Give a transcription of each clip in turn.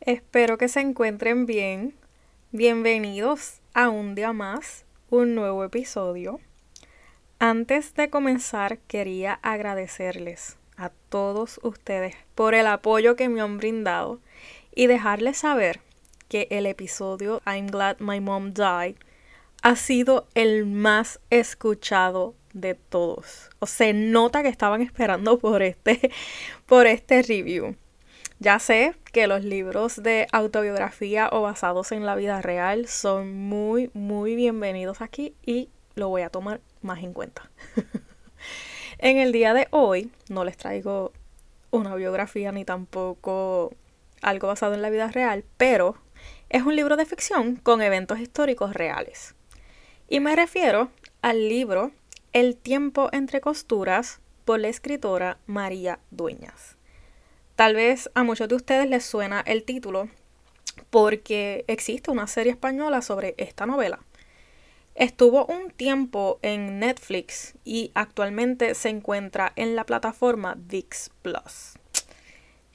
Espero que se encuentren bien. Bienvenidos a un día más, un nuevo episodio. Antes de comenzar, quería agradecerles a todos ustedes por el apoyo que me han brindado y dejarles saber que el episodio I'm Glad My Mom Died ha sido el más escuchado de todos. O se nota que estaban esperando por este, por este review. Ya sé que los libros de autobiografía o basados en la vida real son muy, muy bienvenidos aquí y lo voy a tomar más en cuenta. en el día de hoy no les traigo una biografía ni tampoco algo basado en la vida real, pero es un libro de ficción con eventos históricos reales. Y me refiero al libro El tiempo entre costuras por la escritora María Dueñas. Tal vez a muchos de ustedes les suena el título porque existe una serie española sobre esta novela. Estuvo un tiempo en Netflix y actualmente se encuentra en la plataforma VIX Plus.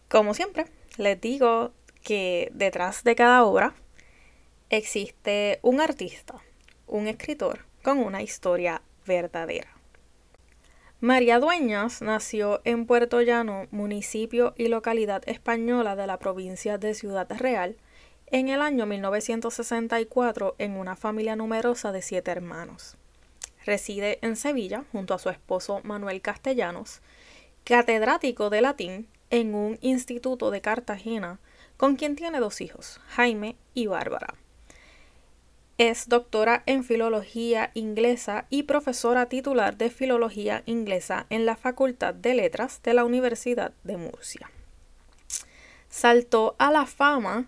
Como siempre, les digo que detrás de cada obra existe un artista, un escritor con una historia verdadera. María Dueñas nació en Puerto Llano, municipio y localidad española de la provincia de Ciudad Real, en el año 1964 en una familia numerosa de siete hermanos. Reside en Sevilla junto a su esposo Manuel Castellanos, catedrático de latín en un instituto de Cartagena, con quien tiene dos hijos, Jaime y Bárbara. Es doctora en Filología Inglesa y profesora titular de Filología Inglesa en la Facultad de Letras de la Universidad de Murcia. Saltó a la fama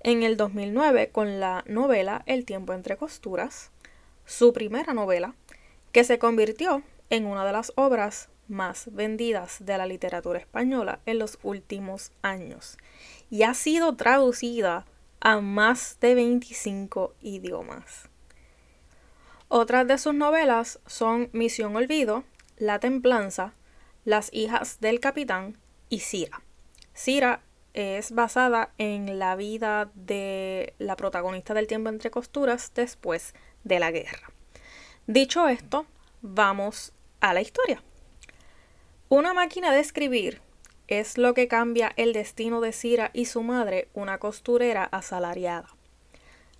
en el 2009 con la novela El tiempo entre costuras, su primera novela, que se convirtió en una de las obras más vendidas de la literatura española en los últimos años y ha sido traducida a más de 25 idiomas. Otras de sus novelas son Misión Olvido, La Templanza, Las hijas del capitán y Cira. Cira es basada en la vida de la protagonista del tiempo entre costuras después de la guerra. Dicho esto, vamos a la historia. Una máquina de escribir es lo que cambia el destino de Cira y su madre, una costurera asalariada.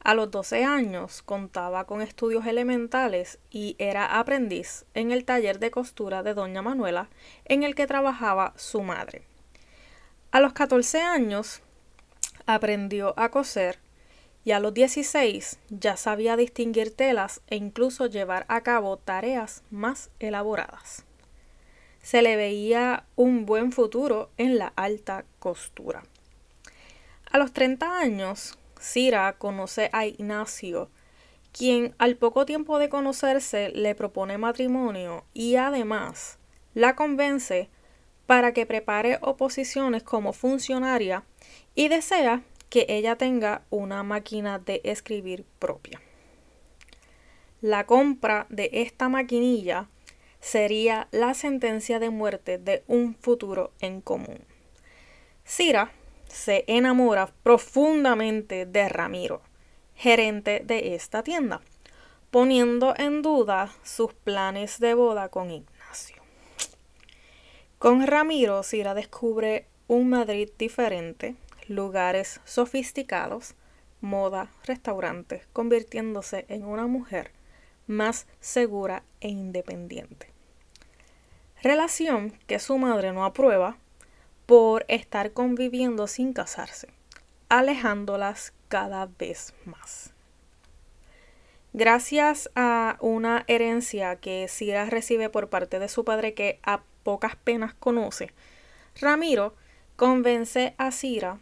A los 12 años contaba con estudios elementales y era aprendiz en el taller de costura de doña Manuela en el que trabajaba su madre. A los 14 años aprendió a coser y a los 16 ya sabía distinguir telas e incluso llevar a cabo tareas más elaboradas se le veía un buen futuro en la alta costura. A los 30 años, Cira conoce a Ignacio, quien al poco tiempo de conocerse le propone matrimonio y además la convence para que prepare oposiciones como funcionaria y desea que ella tenga una máquina de escribir propia. La compra de esta maquinilla sería la sentencia de muerte de un futuro en común. Cira se enamora profundamente de Ramiro, gerente de esta tienda, poniendo en duda sus planes de boda con Ignacio. Con Ramiro, Cira descubre un Madrid diferente, lugares sofisticados, moda, restaurantes, convirtiéndose en una mujer más segura e independiente relación que su madre no aprueba por estar conviviendo sin casarse, alejándolas cada vez más. Gracias a una herencia que Cira recibe por parte de su padre que a pocas penas conoce, Ramiro convence a Cira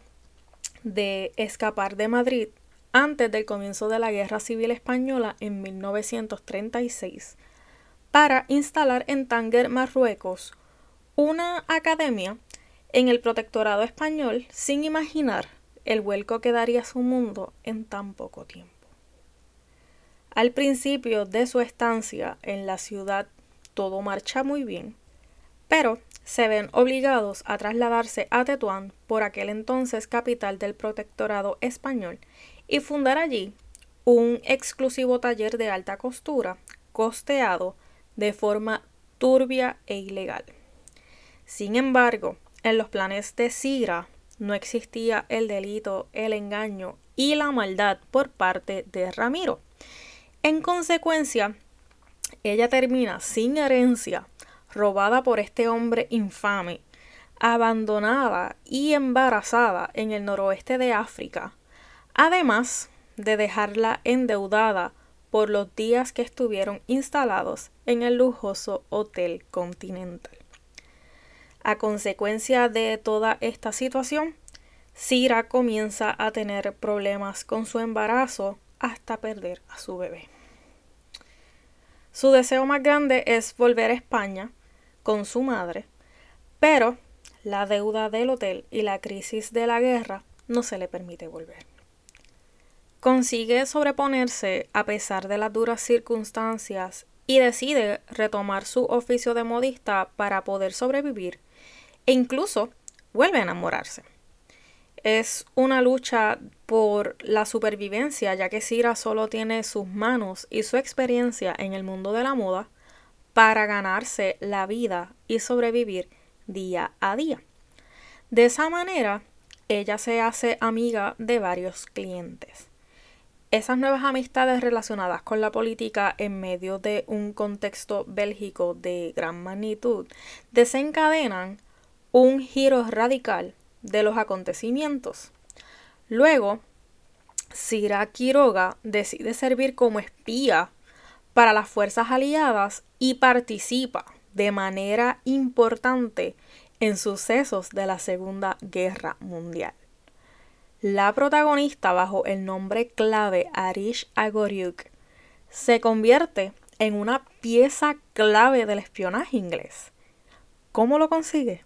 de escapar de Madrid antes del comienzo de la Guerra Civil Española en 1936 para instalar en Tánger, Marruecos, una academia en el protectorado español sin imaginar el vuelco que daría su mundo en tan poco tiempo. Al principio de su estancia en la ciudad todo marcha muy bien, pero se ven obligados a trasladarse a Tetuán por aquel entonces capital del protectorado español y fundar allí un exclusivo taller de alta costura costeado de forma turbia e ilegal. Sin embargo, en los planes de Cira no existía el delito, el engaño y la maldad por parte de Ramiro. En consecuencia, ella termina sin herencia, robada por este hombre infame, abandonada y embarazada en el noroeste de África, además de dejarla endeudada por los días que estuvieron instalados en el lujoso Hotel Continental. A consecuencia de toda esta situación, Cira comienza a tener problemas con su embarazo hasta perder a su bebé. Su deseo más grande es volver a España con su madre, pero la deuda del hotel y la crisis de la guerra no se le permite volver. Consigue sobreponerse a pesar de las duras circunstancias y decide retomar su oficio de modista para poder sobrevivir e incluso vuelve a enamorarse. Es una lucha por la supervivencia, ya que Cira solo tiene sus manos y su experiencia en el mundo de la moda para ganarse la vida y sobrevivir día a día. De esa manera, ella se hace amiga de varios clientes. Esas nuevas amistades relacionadas con la política en medio de un contexto bélgico de gran magnitud desencadenan un giro radical de los acontecimientos. Luego, Sira Quiroga decide servir como espía para las fuerzas aliadas y participa de manera importante en sucesos de la Segunda Guerra Mundial. La protagonista bajo el nombre clave Arish Agoryuk se convierte en una pieza clave del espionaje inglés. ¿Cómo lo consigue?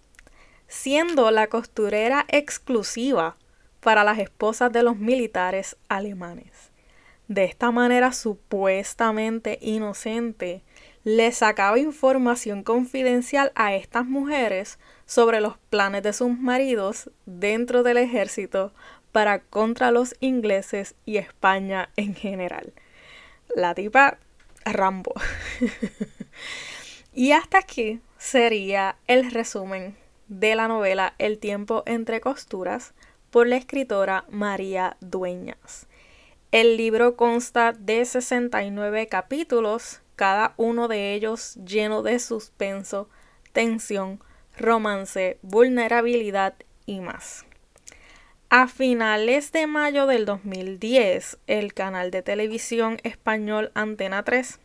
siendo la costurera exclusiva para las esposas de los militares alemanes. De esta manera supuestamente inocente, le sacaba información confidencial a estas mujeres sobre los planes de sus maridos dentro del ejército para contra los ingleses y España en general. La tipa Rambo. y hasta aquí sería el resumen de la novela El tiempo entre costuras por la escritora María Dueñas. El libro consta de 69 capítulos, cada uno de ellos lleno de suspenso, tensión, romance, vulnerabilidad y más. A finales de mayo del 2010, el canal de televisión español Antena 3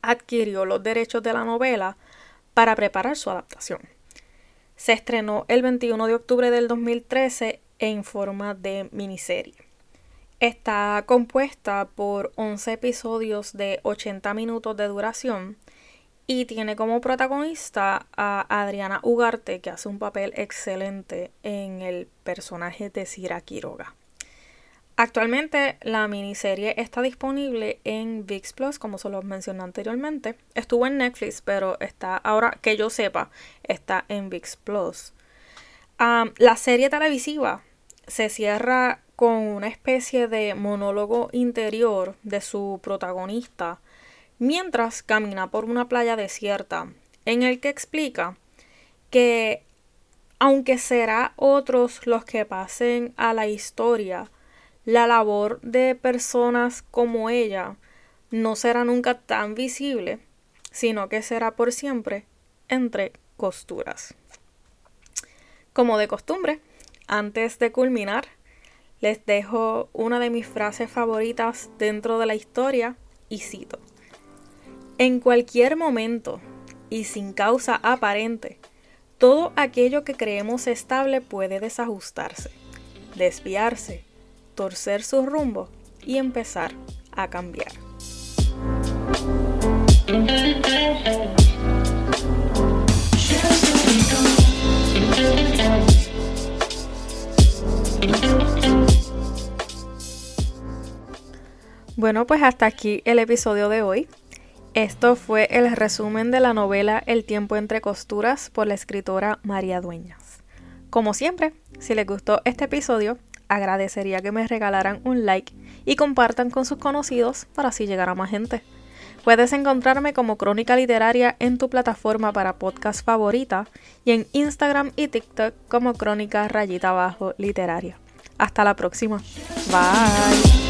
adquirió los derechos de la novela para preparar su adaptación. Se estrenó el 21 de octubre del 2013 en forma de miniserie. Está compuesta por 11 episodios de 80 minutos de duración y tiene como protagonista a Adriana Ugarte, que hace un papel excelente en el personaje de Cira Quiroga. Actualmente la miniserie está disponible en VIX Plus, como se lo mencioné anteriormente. Estuvo en Netflix, pero está ahora que yo sepa, está en VIX Plus. la serie televisiva se cierra con una especie de monólogo interior de su protagonista mientras camina por una playa desierta, en el que explica que aunque será otros los que pasen a la historia, la labor de personas como ella no será nunca tan visible, sino que será por siempre entre costuras. Como de costumbre, antes de culminar, les dejo una de mis frases favoritas dentro de la historia y cito. En cualquier momento y sin causa aparente, Todo aquello que creemos estable puede desajustarse, desviarse, torcer su rumbo y empezar a cambiar. Bueno, pues hasta aquí el episodio de hoy. Esto fue el resumen de la novela El tiempo entre costuras por la escritora María Dueñas. Como siempre, si les gustó este episodio, agradecería que me regalaran un like y compartan con sus conocidos para así llegar a más gente. Puedes encontrarme como Crónica Literaria en tu plataforma para podcast favorita y en Instagram y TikTok como Crónica Rayita Abajo Literaria. Hasta la próxima. Bye.